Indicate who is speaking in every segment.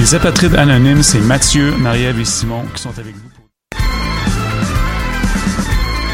Speaker 1: Les apatrides anonymes, c'est Mathieu, Marie-Ève et Simon qui sont avec vous.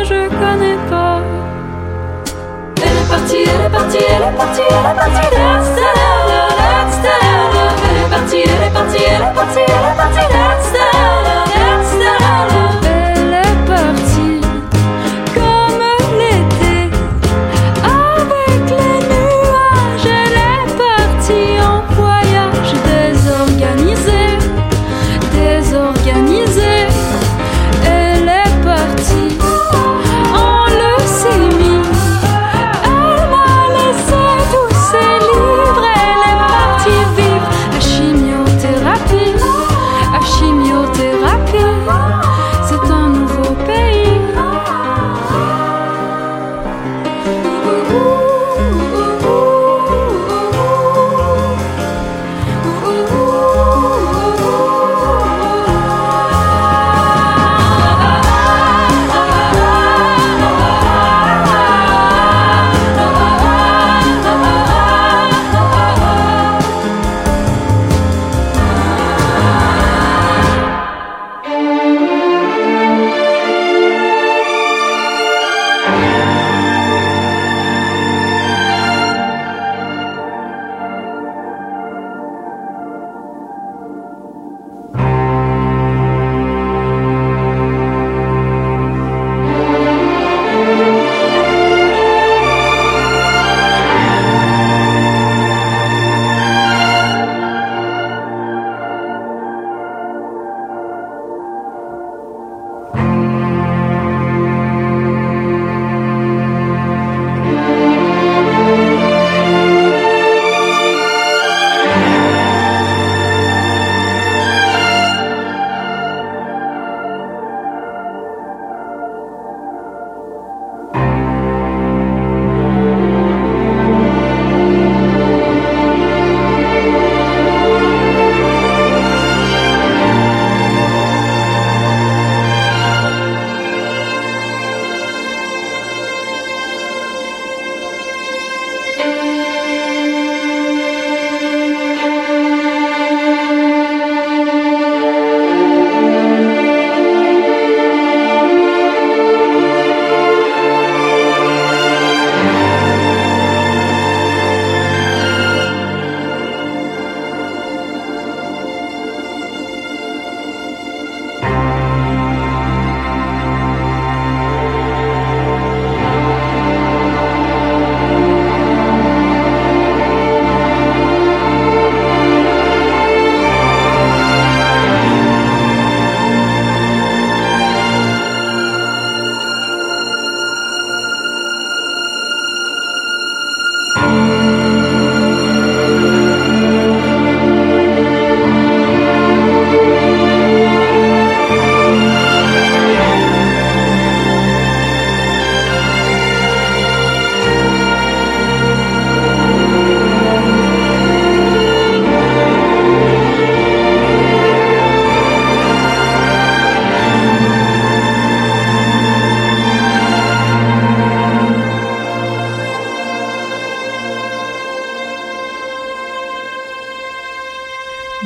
Speaker 2: que je connais pas. Elle est partie, elle est partie, elle est partie, elle est partie, elle est partie, elle elle est partie, elle est partie, elle est partie, elle est partie.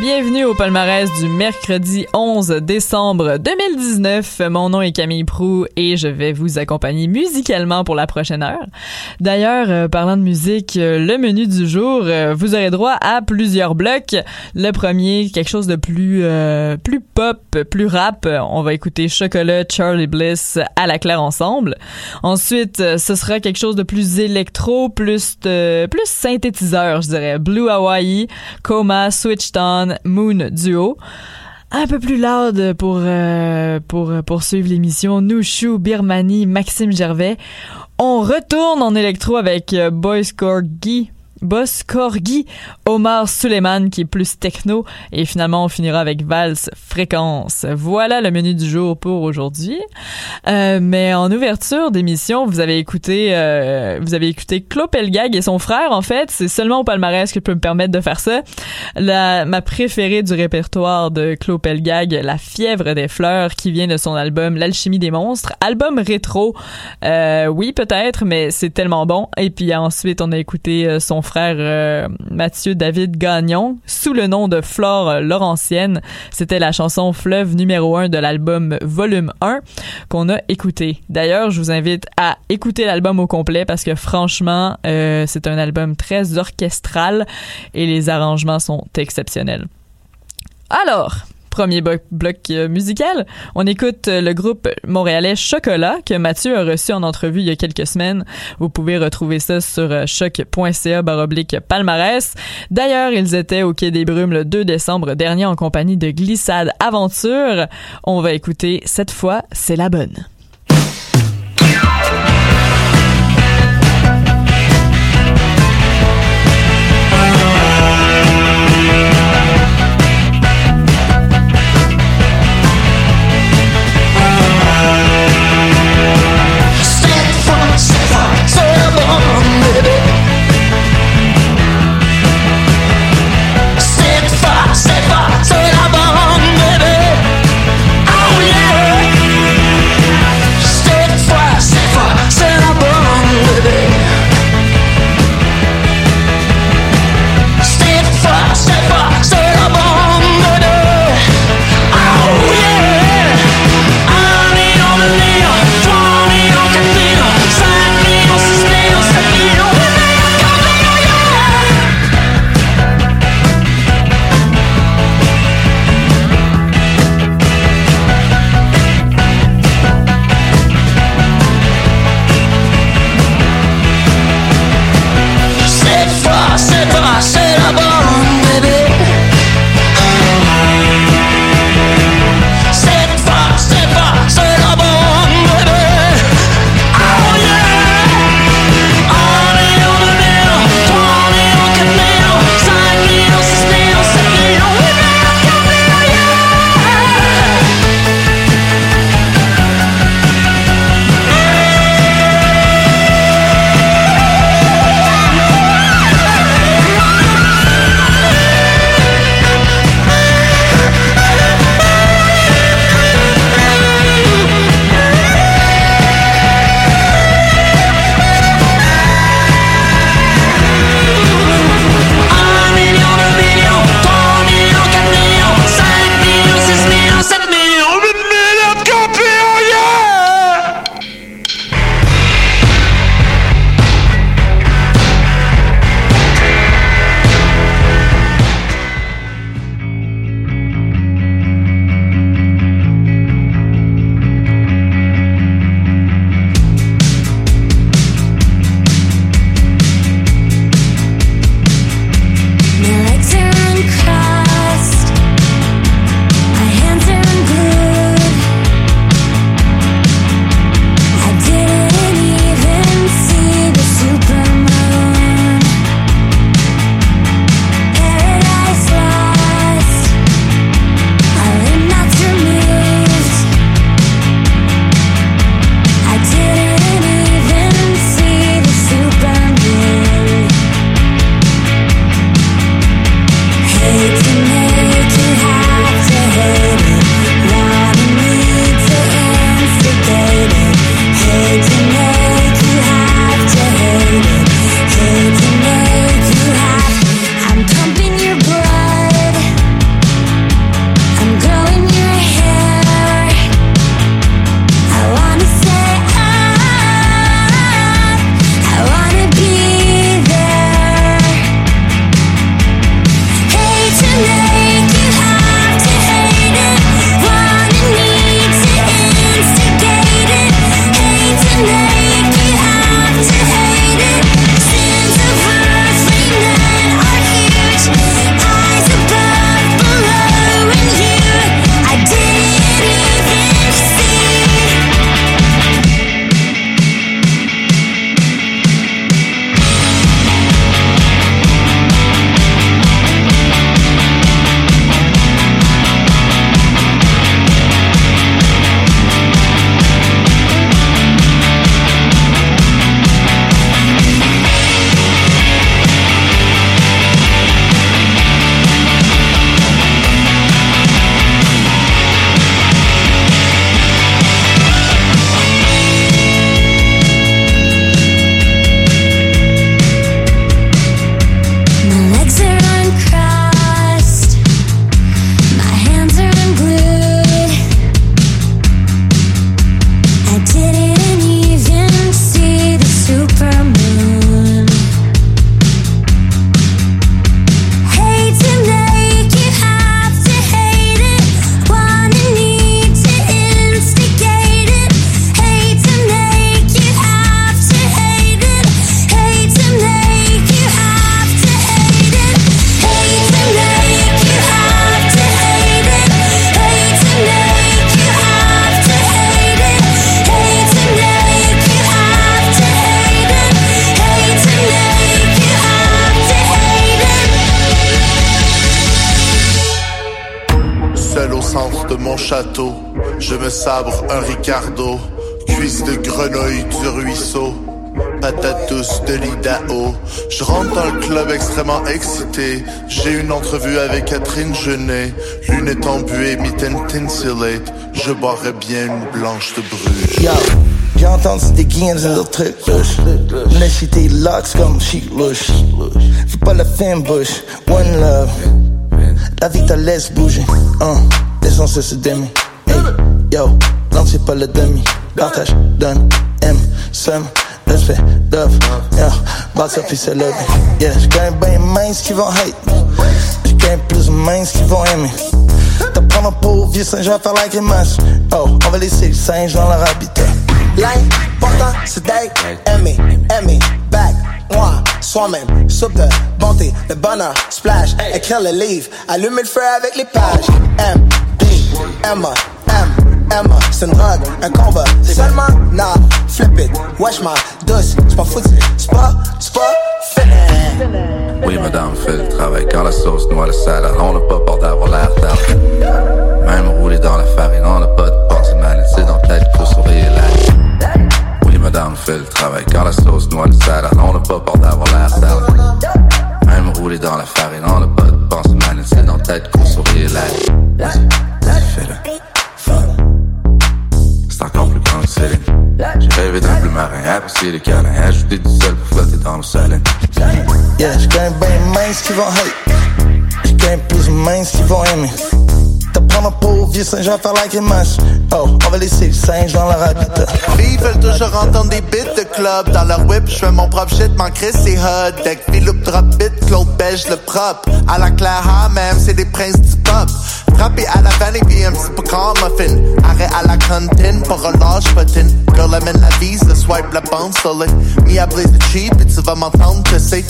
Speaker 3: Bienvenue au palmarès du mercredi 11 décembre 2019. Mon nom est Camille Prou et je vais vous accompagner musicalement pour la prochaine heure. D'ailleurs, euh, parlant de musique, euh, le menu du jour, euh, vous aurez droit à plusieurs blocs. Le premier, quelque chose de plus plus pop, plus rap. On va écouter Chocolat, Charlie Bliss à la claire ensemble. Ensuite, ce sera quelque chose de plus électro, plus plus synthétiseur, je dirais. Blue Hawaii, Coma, Switched On, Moon Duo. Un peu plus loud pour, euh, pour poursuivre l'émission, Nushu, Birmani, Maxime Gervais. On retourne en électro avec euh, Boys Corgi Boss Corgi, Omar Suleiman qui est plus techno et finalement on finira avec Vals Fréquence. Voilà le menu du jour pour aujourd'hui. Euh, mais en ouverture d'émission, vous avez écouté euh, vous avez écouté Claude Pelgag et son frère en fait, c'est seulement au palmarès que je peux me permettre de faire ça. La ma préférée du répertoire de Claude Pelgag, La fièvre des fleurs qui vient de son album L'alchimie des monstres, album rétro. Euh, oui, peut-être mais c'est tellement bon et puis ensuite on a écouté euh, son frère euh, Mathieu David Gagnon sous le nom de Flore Laurentienne. C'était la chanson Fleuve numéro 1 de l'album Volume 1 qu'on a écouté. D'ailleurs, je vous invite à écouter l'album au complet parce que franchement, euh, c'est un album très orchestral et les arrangements sont exceptionnels. Alors, premier bloc euh, musical. On écoute euh, le groupe montréalais Chocolat que Mathieu a reçu en entrevue il y a quelques semaines. Vous pouvez retrouver ça sur euh, choc.ca baroblique palmarès. D'ailleurs, ils étaient au Quai des Brumes le 2 décembre dernier en compagnie de Glissade Aventure. On va écouter cette fois, c'est la bonne.
Speaker 4: J'ai une entrevue avec Catherine Genet. Lunettes embuées, mitaine tinselate. Je boirais bien une blanche de Bruges.
Speaker 5: Yo, j'ai entendu des gains dans le truc louche. Laisse tes locks comme chic louche. Fais pas la fin bush, one love. La vie te laisse bouger, hein. L'essence se demi. Hey, yo, non c'est pas le demi. Partage, donne, aime, somme. Respect, love, yeah, box puis c'est love. Yeah, j'gagne bien mince qui vont hate. J'gagne plus mince qui vont aimer. T'as prendre pauvre vieux singe à faire like matchs. Oh, on va laisser le singe dans leur habitat.
Speaker 6: L'important c'est d'être aimé, aimé, back, moi, soi-même, soupe de bonté, de bonheur, splash, écrire le livre, allumer le feu avec les pages. M, B, Emma, M, Emma, c'est une drogue, un combat, seulement, nah, flip it, wesh ma douce, c'est pas foutu, c'est pas, c'est pas fini.
Speaker 7: Oui, madame, fait le travail quand la sauce noie le salade. On n'a pas peur d'avoir l'air tard. Même roulé dans la farine, on n'a pas de pensée mal. C'est dans la tête pour sourire là. Oui, madame, fait le travail quand la sauce noie le salade. On n'a pas peur d'avoir l'air tard. Même roulé dans la farine, on n'a pas de pensée mal. C'est dans la tête qu'on sourit là. Bleu marin, apprécié les câlins, ajouter du sel pour flotter dans l'eau saline.
Speaker 5: Yeah, j'gagne bien mince qui vont hate. J'gagne plus mince qui vont aimer. Prendre un pauvre vieux à faire like matchs. Oh, on va laisser le singe dans leur habitat.
Speaker 4: Filles veulent toujours entendre des bits de club. Dans leur whip, je fais mon propre shit, mon Chris c'est hot. Deck, Philippe drop bit, Claude Beige le propre À la Claire ha, même, c'est des princes du pop. Frappé à la vanne et puis un petit peu muffin. Arrêt à la cantine pour relâche potin. Girl, amène la vise, le swipe, la bande solide Me à blaze the cheap et tu vas m'entendre que c'est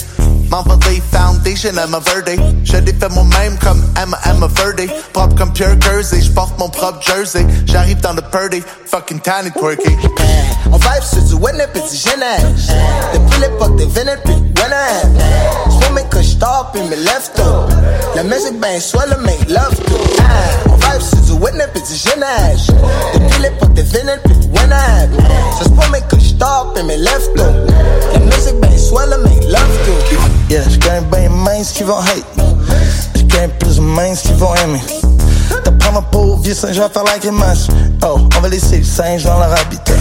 Speaker 4: M'envoler foundation, Emma Verde Je l'ai fait moi-même comme Emma, Emma Verde Propre comme Pure Jersey, je porte mon propre jersey. J'arrive dans le purdy, fucking tiny twerky
Speaker 6: On vibe sur du winner pis du génage. Depuis l'époque des vénères pis winner. J'fais mes couches tard pis mes left up. La musique ben soit le make love to. Ah, On vibe sur du winner pis du génage. Depuis l'époque des vénères pis winner. Ça se pour mes couches tard pis mes left up. La musique ben soit le make love to.
Speaker 5: Yeah, j'gagne bien mince qui vont hate. J'gagne plus mince qui vont aimer. T'as prendre un pauvre vieux singe à faire like les matchs. Oh, on va laisser le singe dans leur habitat.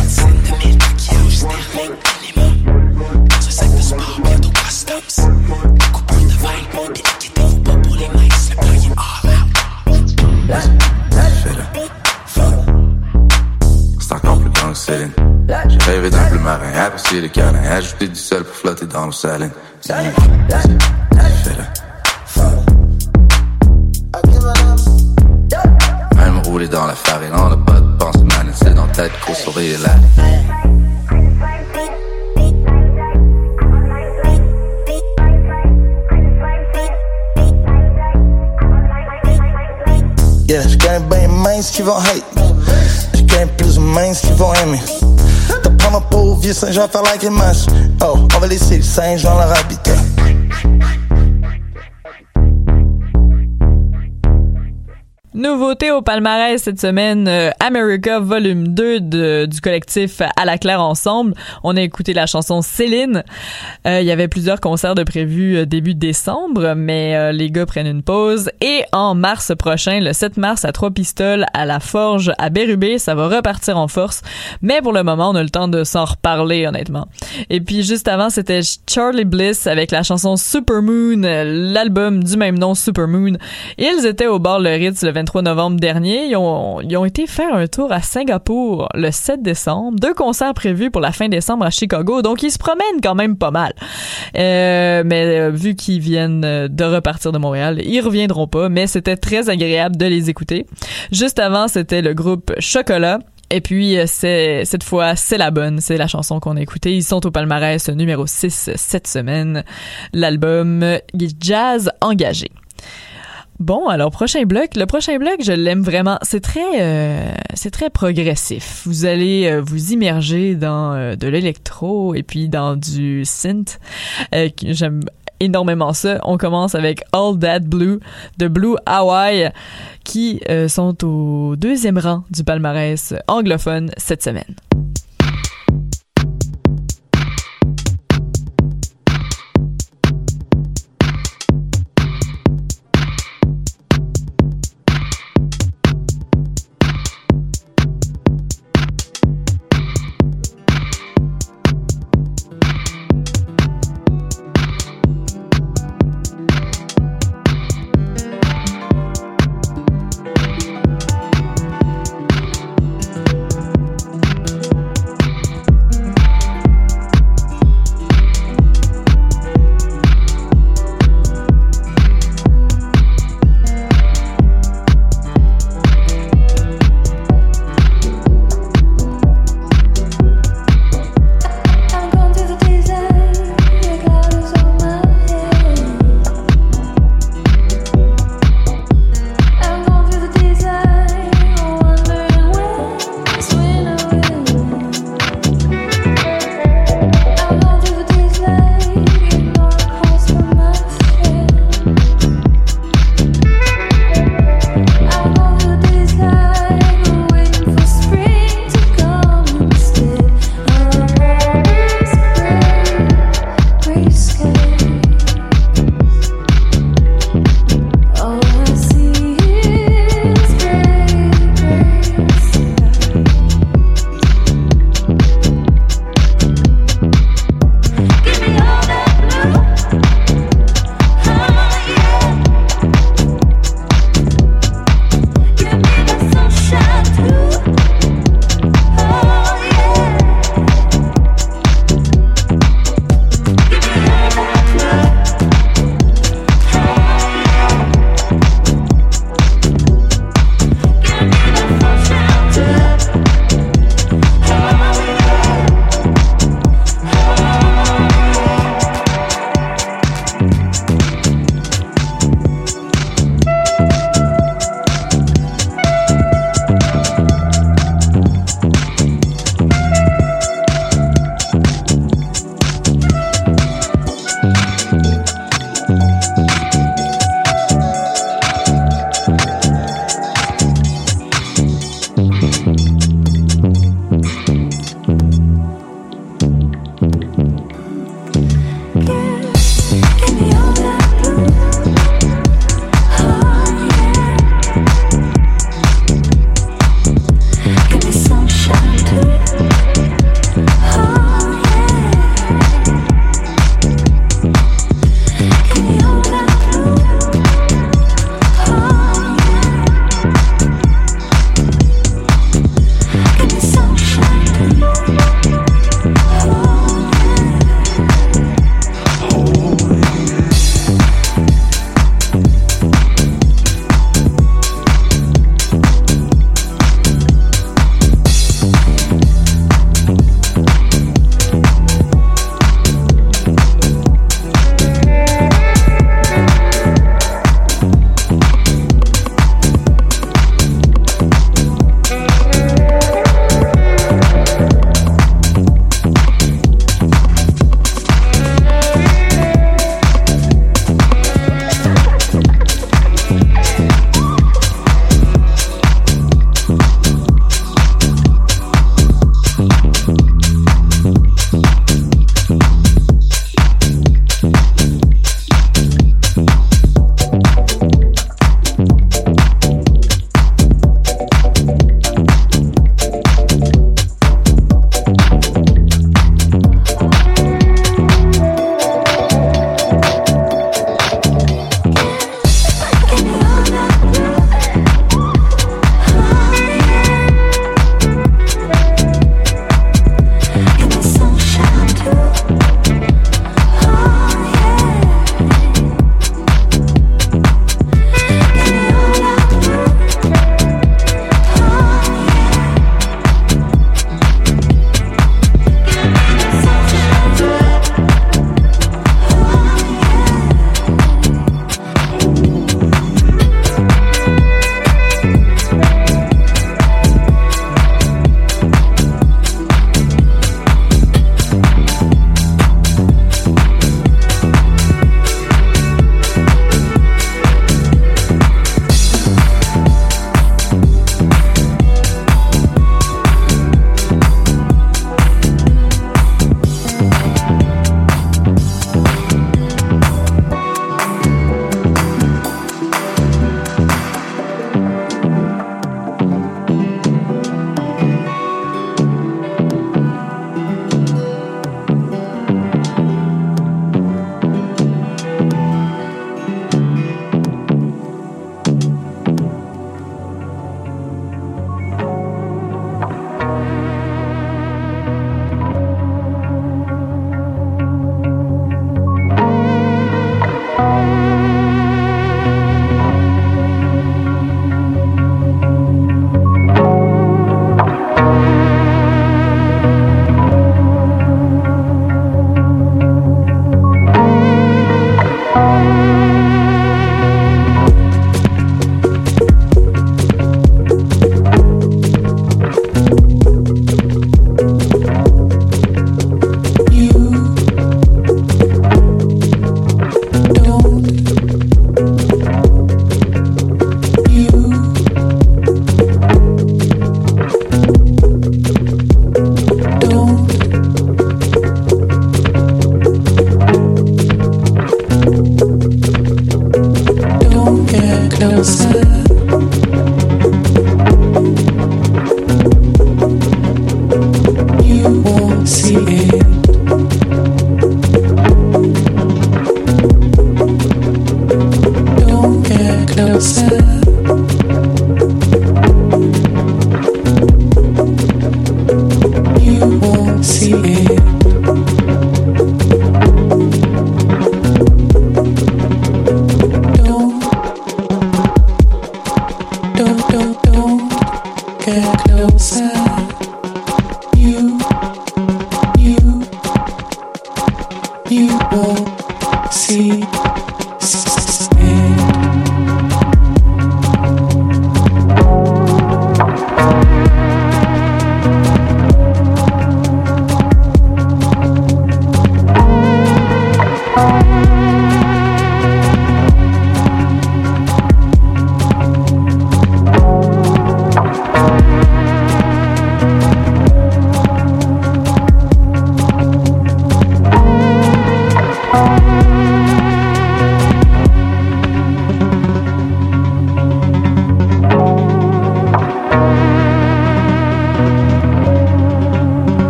Speaker 7: Rêvé d'un bleu marin, apprécié les câlins, ajouter du sel pour flotter dans l'eau saline. Même roulé dans la farine, on n'a pas de pensée mal, c'est dans tête qu'on sourit là.
Speaker 5: Yeah, j'gagne bien mince qui vont hate. J'gagne plus mince qui vont aimer. Un pauvre vieux à faire like les matchs. Oh, on va laisser le singe dans leur habitat.
Speaker 3: Nouveauté au palmarès cette semaine, euh, America Volume 2 de- du collectif À la Claire Ensemble. On a écouté la chanson Céline. Euh, Il y avait plusieurs concerts de prévus euh, début décembre, mais les gars prennent une pause. Et en mars prochain, le 7 mars, à Trois Pistoles, à la Forge, à Bérubé, ça va repartir en force. Mais pour le moment, on a le temps de s'en reparler, honnêtement. Et puis juste avant, c'était Charlie Bliss avec la chanson Supermoon, l'album du même nom Supermoon. Ils étaient au bar Le Ritz le 23 novembre dernier. Ils ont, ils ont été faire un tour à Singapour le 7 décembre. Deux concerts prévus pour la fin décembre à Chicago. Donc ils se promènent quand même pas mal. Euh, mais euh, vu qu'ils viennent euh, de repartir de Montréal, ils reviendront pas. Mais c'était très agréable de les écouter. Juste avant, c'était le groupe Chocolat. Et puis, euh, c'est cette fois, c'est la bonne. C'est la chanson qu'on a écoutée. Ils sont au palmarès numéro 6 cette semaine. L'album Jazz Engagé. Bon, alors prochain bloc. Le prochain bloc, je l'aime vraiment. C'est très, euh, c'est très progressif. Vous allez euh, vous immerger dans euh, de l'électro et puis dans du synth. Euh, J'aime énormément ça. On commence avec All That Blue de Blue Hawaii qui euh, sont au deuxième rang du palmarès anglophone cette semaine.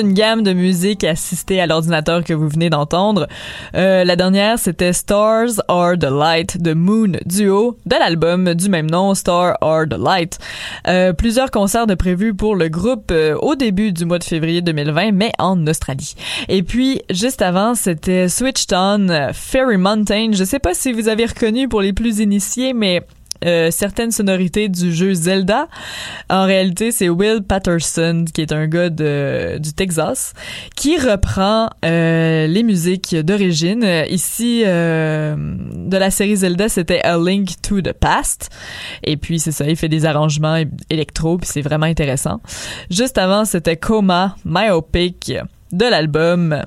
Speaker 3: Une gamme de musique assistée à l'ordinateur que vous venez d'entendre. Euh, la dernière, c'était Stars Are the Light de Moon Duo de l'album du même nom, Star Are the Light. Euh, plusieurs concerts de prévus pour le groupe euh, au début du mois de février 2020, mais en Australie. Et puis, juste avant, c'était Switched On, Fairy Mountain. Je sais pas si vous avez reconnu pour les plus initiés, mais euh, certaines sonorités du jeu Zelda. En réalité, c'est Will Patterson, qui est un gars du Texas, qui reprend euh, les musiques d'origine. Ici, euh, de la série Zelda, c'était A Link to the Past. Et puis, c'est ça, il fait des arrangements électro, puis c'est vraiment intéressant. Juste avant, c'était Coma, Myopic, de l'album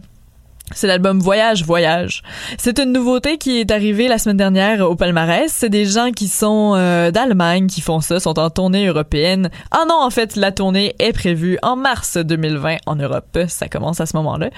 Speaker 3: c'est l'album Voyage Voyage. C'est une nouveauté qui est arrivée la semaine dernière au palmarès. C'est des gens qui sont euh, d'Allemagne qui font ça, sont en tournée européenne. Ah non, en fait, la tournée est prévue en mars 2020 en Europe. Ça commence à ce moment-là.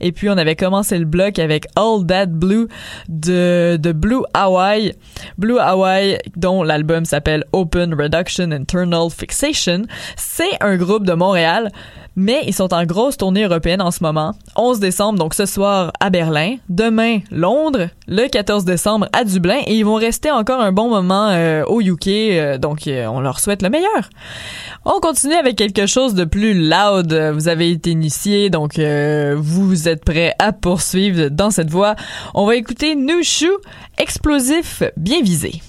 Speaker 3: Et puis on avait commencé le bloc avec All That Blue de, de Blue Hawaii. Blue Hawaii, dont l'album s'appelle Open Reduction Internal Fixation. C'est un groupe de Montréal mais ils sont en grosse tournée européenne en ce moment. 11 décembre, donc ce soir à Berlin. Demain, Londres. Le 14 décembre à Dublin. Et ils vont rester encore un bon moment euh, au UK. Euh, donc, euh, on leur souhaite le meilleur. On continue avec quelque chose de plus loud. Vous avez été initié, donc vous êtes prêts à poursuivre dans cette voie. On va écouter New Shoe, explosif bien visé.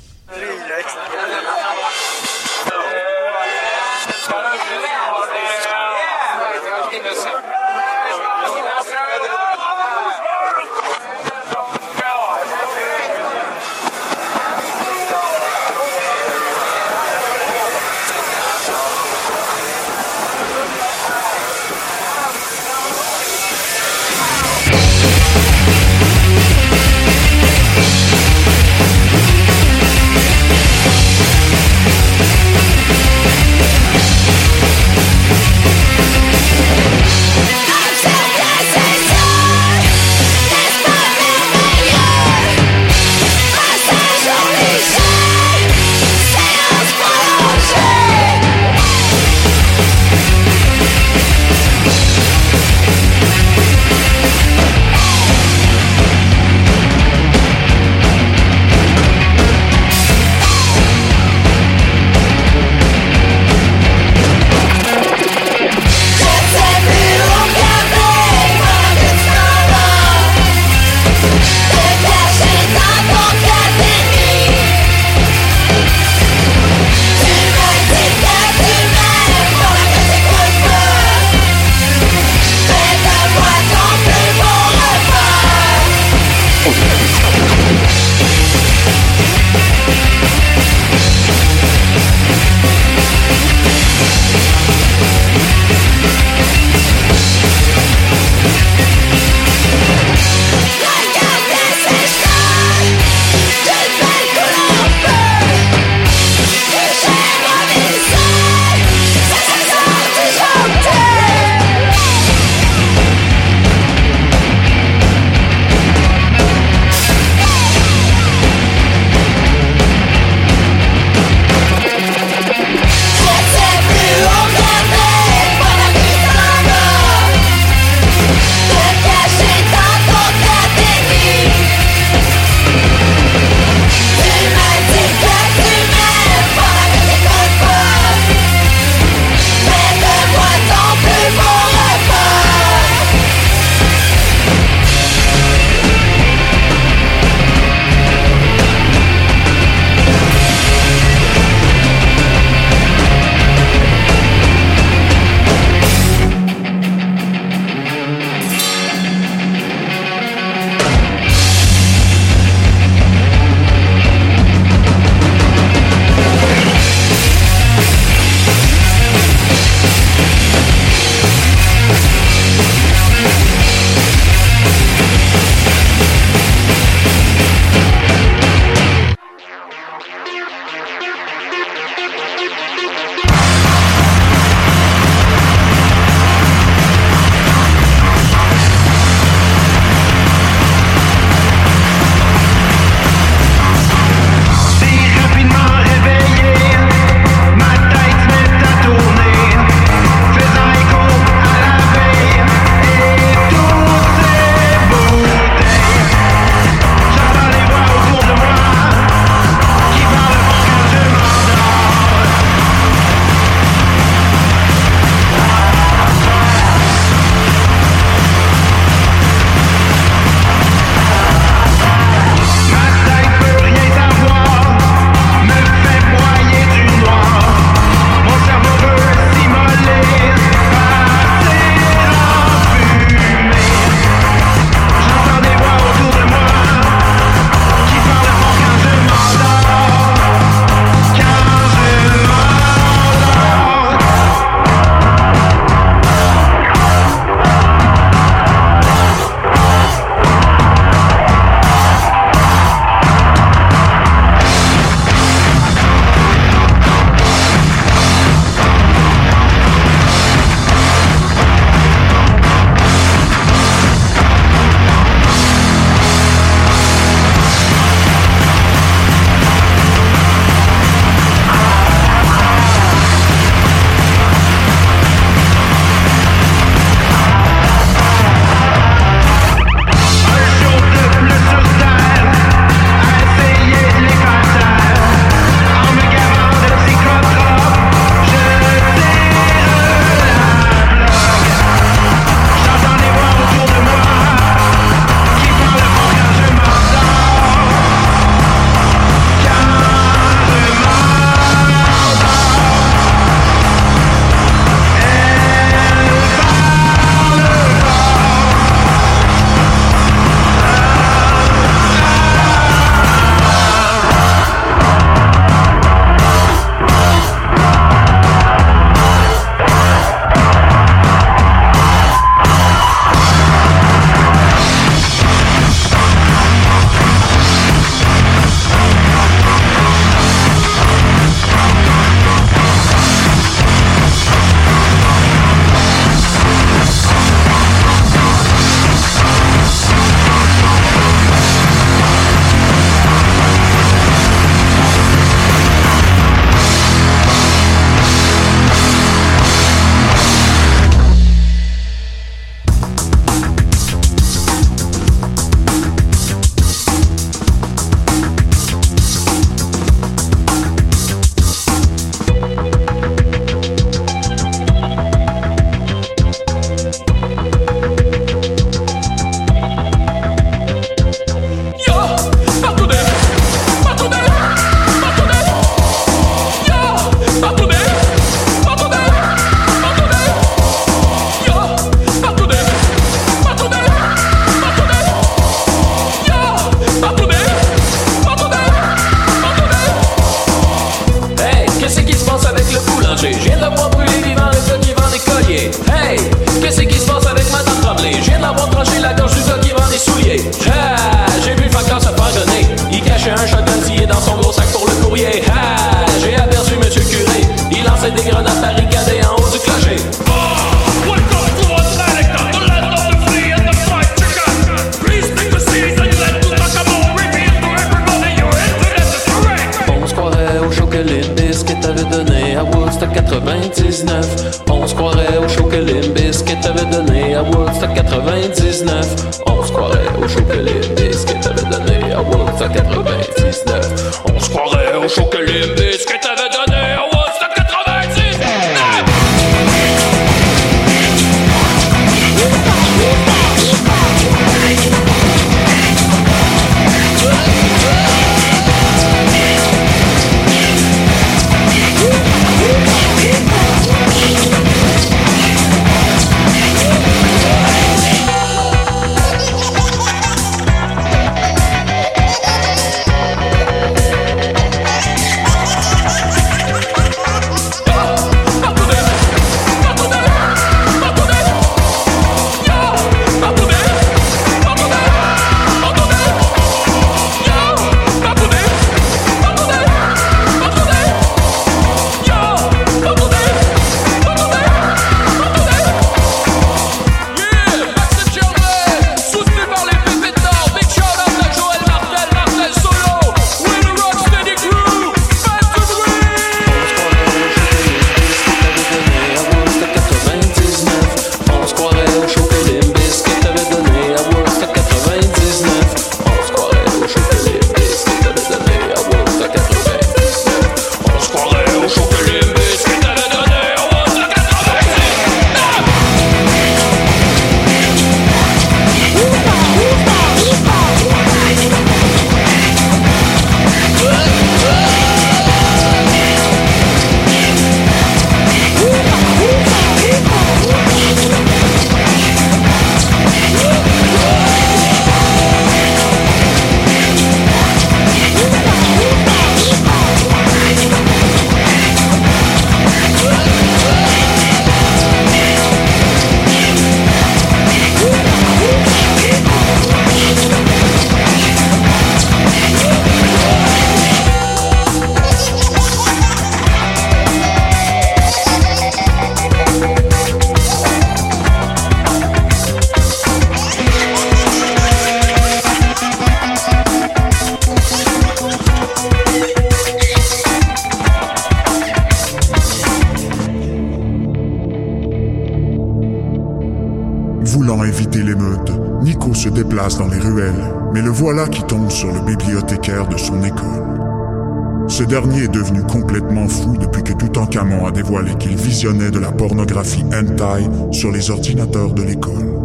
Speaker 8: Ordinateurs de l'école.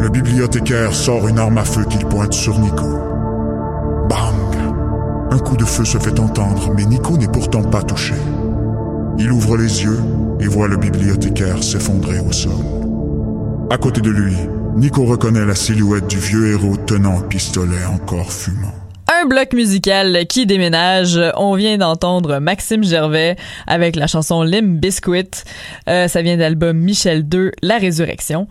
Speaker 8: Le bibliothécaire sort une arme à feu qu'il pointe sur Nico. Bang! Un coup de feu se fait entendre, mais Nico n'est pourtant pas touché. Il ouvre les yeux et voit le bibliothécaire s'effondrer au sol. À côté de lui, Nico reconnaît la silhouette du vieux héros tenant un pistolet encore fumant.
Speaker 3: Un bloc musical qui déménage. On vient d'entendre Maxime Gervais avec la chanson Limb Biscuit. Euh, ça vient d'album Michel 2, La Résurrection.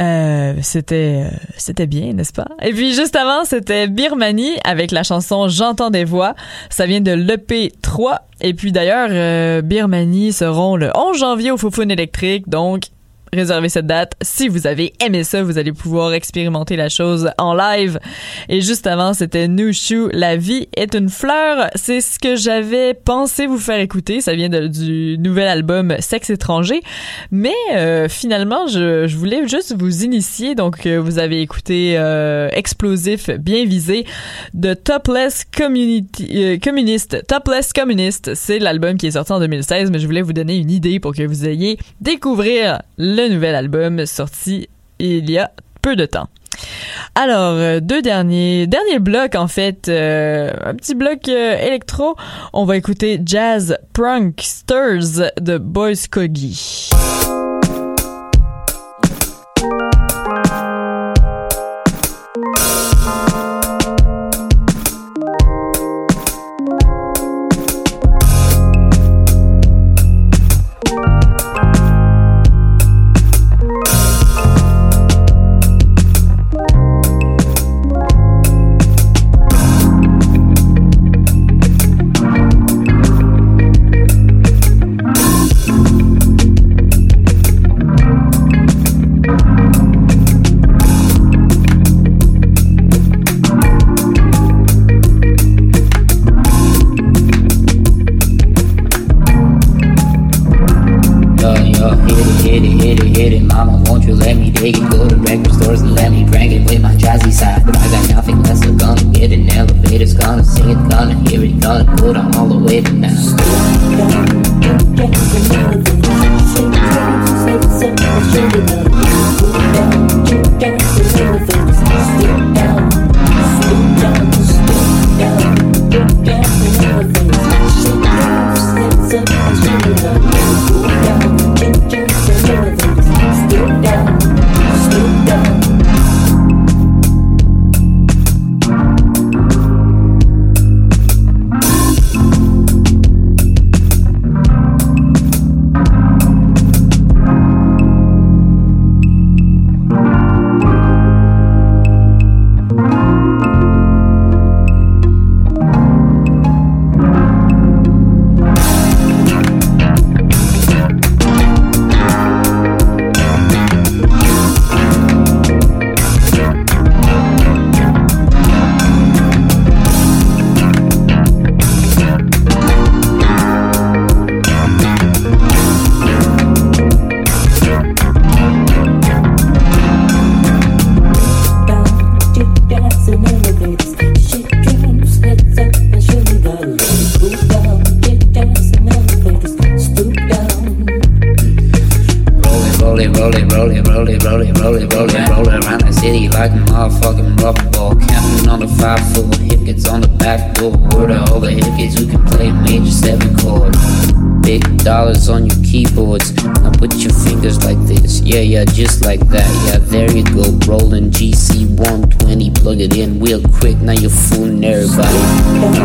Speaker 3: Euh, c'était euh, c'était bien, n'est-ce pas? Et puis juste avant, c'était Birmanie avec la chanson J'entends des voix. Ça vient de l'EP 3. Et puis d'ailleurs, euh, Birmanie seront le 11 janvier au Foufoune électrique. Donc, réservez cette date. Si vous avez aimé ça, vous allez pouvoir expérimenter la chose en live. Et juste avant, c'était Nushu, La vie est une fleur. C'est ce que j'avais pensé vous faire écouter. Ça vient du nouvel album Sexe étranger. Mais euh, finalement, je, voulais juste vous initier. Donc, euh, vous avez écouté euh, Explosif, bien visé, de Topless Community, euh, Communist. Topless Communist, c'est l'album qui est sorti en 2016, mais je voulais vous donner une idée pour que vous ayez découvrir le nouvel album sorti il y a peu de temps. Alors, euh, deux derniers, dernier bloc en fait, euh, un petit bloc euh, électro. On va écouter Jazz Pranksters de Boys Kogi.
Speaker 9: Rolling, rolling, rolling, rolling, rolling, rolling, rolling, around the city like a motherfucking rubber ball. Counting on the five four hip gets on the back door. Word of all the hip kids who can play a major seven chord. Big dollars on your keyboards. Now put your fingers like this. Yeah, yeah, just like that. Yeah, there you go. Rolling GC 120. Plug it in real quick. Now you're fooling everybody.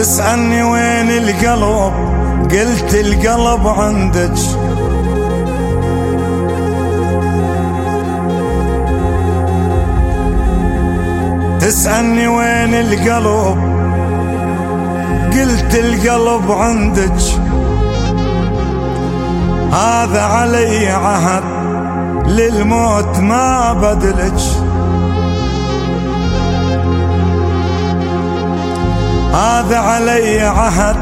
Speaker 10: تسألني وين القلب قلت القلب عندك. تسألني وين القلب قلت القلب عندك. هذا علي عهد للموت ما بدلج هذا علي عهد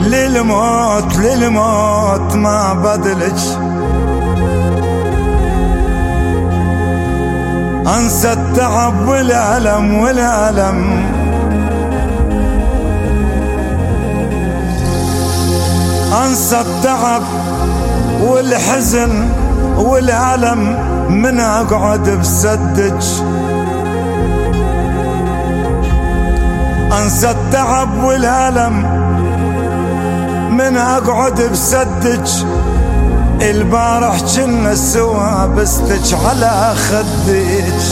Speaker 10: للموت للموت ما بدلج أنسى التعب والألم والألم. أنسى التعب والحزن والألم من أقعد بسدج أنسى التعب والألم. من أقعد بسدج البارح كنا سوا بستج على خدج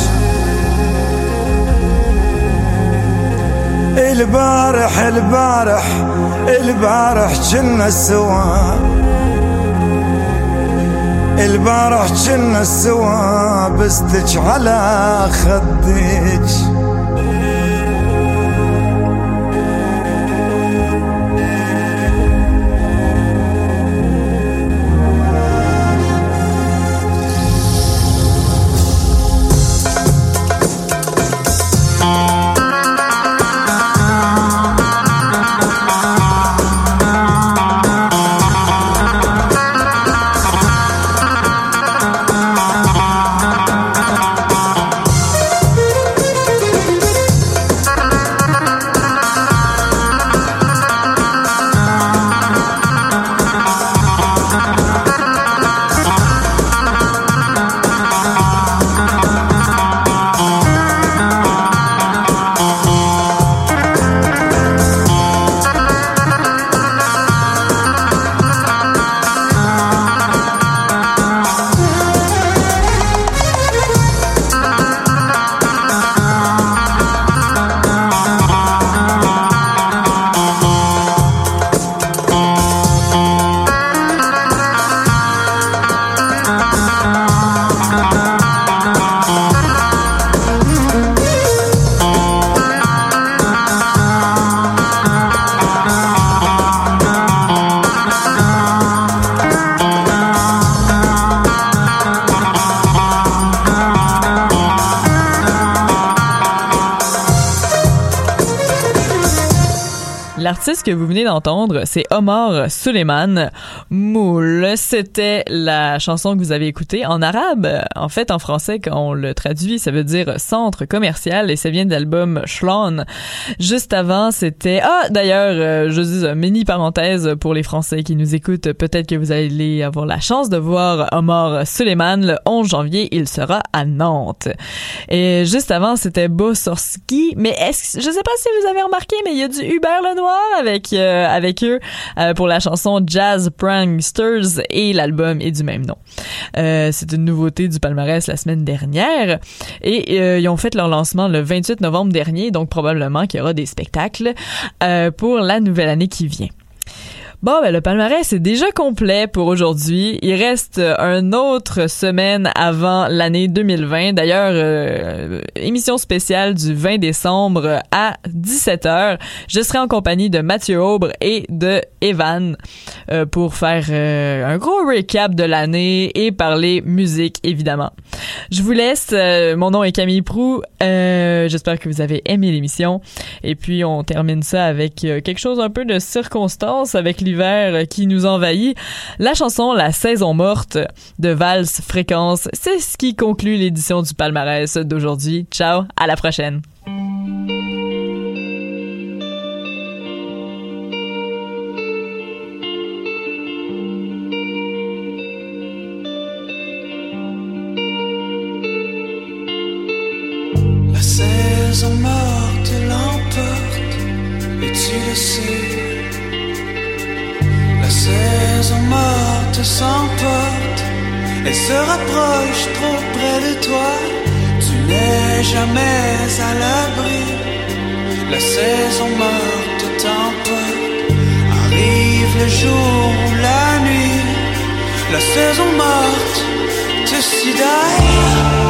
Speaker 10: البارح البارح البارح كنا سوا. البارح كنا سوا بستج على خدج
Speaker 3: L'artiste que vous venez d'entendre, c'est Omar Suleiman. Moul, c'était la chanson que vous avez écoutée en arabe. En fait, en français, quand on le traduit, ça veut dire centre commercial et ça vient de l'album. Juste avant, c'était... Ah, d'ailleurs, euh, je dis une mini parenthèse pour les Français qui nous écoutent. Peut-être que vous allez avoir la chance de voir Omar Suleiman le 11 janvier. Il sera à Nantes. Et juste avant, c'était Bossorski. Mais est-ce je sais pas si vous avez remarqué, mais il y a du Hubert Lenoir avec euh, avec eux euh, pour la chanson Jazz Pranksters et l'album est du même nom. Euh, c'est une nouveauté du palmarès la semaine dernière et ils ont fait leur lancement le 28 novembre dernier, donc probablement qu'il y aura des spectacles pour la nouvelle année qui vient. Bon, ben, le palmarès est déjà complet pour aujourd'hui. Il reste euh, une autre semaine avant l'année 2020. D'ailleurs, euh, émission spéciale du 20 décembre à 17h. Je serai en compagnie de Mathieu Aubre et de Evan euh, pour faire un gros recap de l'année et parler musique, évidemment. Je vous laisse. mon nom est Camille Prou. J'espère que vous avez aimé l'émission. Et puis, on termine ça avec quelque chose un peu de circonstance avec qui nous envahit. La chanson La saison morte de Vals Fréquence, c'est ce qui conclut l'édition du palmarès d'aujourd'hui. Ciao, à la prochaine.
Speaker 10: Jamais à l'abri. La saison morte t'emporte. Arrive le jour ou la nuit. La saison morte te sidaille.